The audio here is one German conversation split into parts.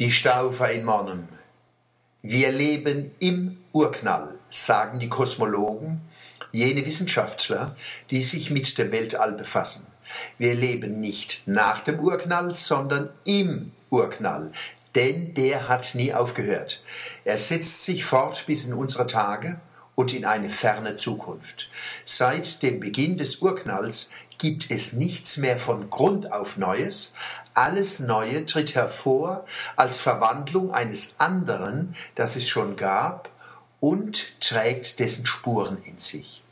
Die Staufer in Monnem. Wir leben im Urknall, sagen die Kosmologen, jene Wissenschaftler, die sich mit dem Weltall befassen. Wir leben nicht nach dem Urknall, sondern im Urknall, denn der hat nie aufgehört. Er setzt sich fort bis in unsere Tage und in eine ferne Zukunft. Seit dem Beginn des Urknalls gibt es nichts mehr von Grund auf Neues, alles Neue tritt hervor als Verwandlung eines anderen, das es schon gab, und trägt dessen Spuren in sich.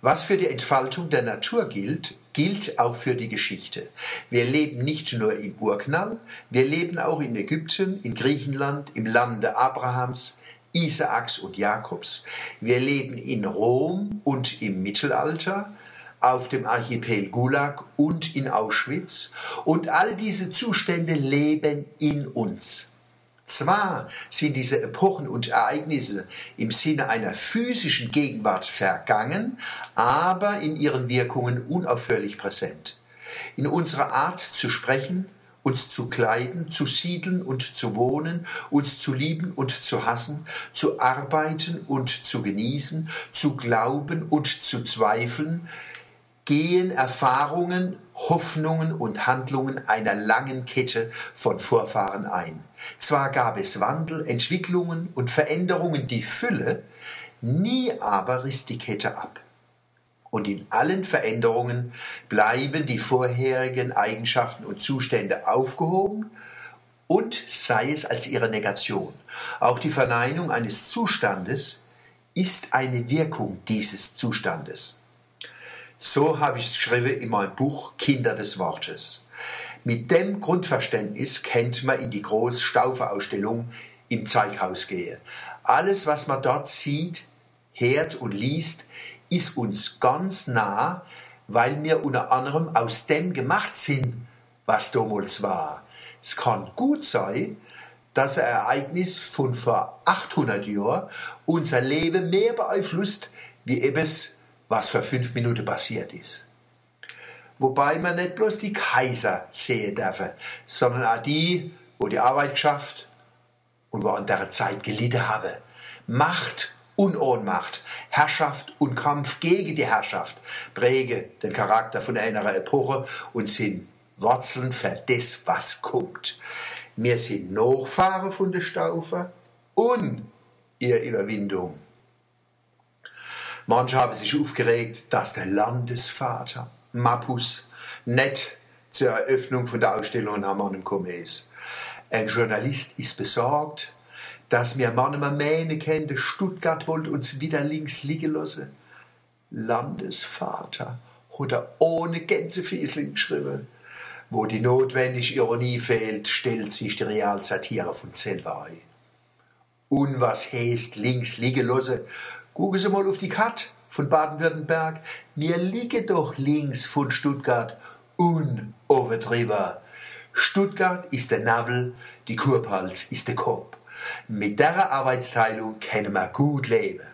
Was für die Entfaltung der Natur gilt, gilt auch für die Geschichte. Wir leben nicht nur im Urknall, wir leben auch in Ägypten, in Griechenland, im Lande Abrahams, Isaaks und Jakobs. Wir leben in Rom und im Mittelalter, auf dem Archipel Gulag und in Auschwitz. Und all diese Zustände leben in uns. Zwar sind diese Epochen und Ereignisse im Sinne einer physischen Gegenwart vergangen, aber in ihren Wirkungen unaufhörlich präsent. In unserer Art zu sprechen, uns zu kleiden, zu siedeln und zu wohnen, uns zu lieben und zu hassen, zu arbeiten und zu genießen, zu glauben und zu zweifeln, gehen Erfahrungen, Hoffnungen und Handlungen einer langen Kette von Vorfahren ein. Zwar gab es Wandel, Entwicklungen und Veränderungen die Fülle, nie aber riss die Kette ab. Und in allen Veränderungen bleiben die vorherigen Eigenschaften und Zustände aufgehoben und sei es als ihre Negation. Auch die Verneinung eines Zustandes ist eine Wirkung dieses Zustandes. So habe ich es geschrieben in meinem Buch Kinder des Wortes. Mit dem Grundverständnis kennt man in die große Staufe-Ausstellung im Zeighaus gehen. Alles, was man dort sieht, hört und liest, ist uns ganz nah, weil wir unter anderem aus dem gemacht sind, was damals war. Es kann gut sein, dass ein Ereignis von vor 800 Jahren unser Leben mehr beeinflusst, wie eben was vor fünf Minuten passiert ist. Wobei man nicht bloß die Kaiser sehen darf, sondern auch die, wo die Arbeit geschafft und wo an der Zeit gelitten haben. Macht und Ohnmacht, Herrschaft und Kampf gegen die Herrschaft prägen den Charakter von einer Epoche und sind Wurzeln für das, was kommt. Wir sind Nachfahren von der Staufer und ihre Überwindung. Manche haben sich aufgeregt, dass der Landesvater Mappus nicht zur Eröffnung von der Ausstellung nach Mannem gekommen ist. Ein Journalist ist besorgt, dass wir manchmal meinen können, Stuttgart wollte uns wieder links liegen lassen. Landesvater hat er ohne Gänsefiesling geschrieben. Wo die notwendige Ironie fehlt, stellt sich die Realsatire von selber ein. Und was heißt links liegen lassen? Gucken Sie mal auf die Karte von Baden-Württemberg. Wir liegen doch links von Stuttgart und. Stuttgart ist der Nabel, die Kurpals ist der Kopf. Mit der Arbeitsteilung können wir gut leben.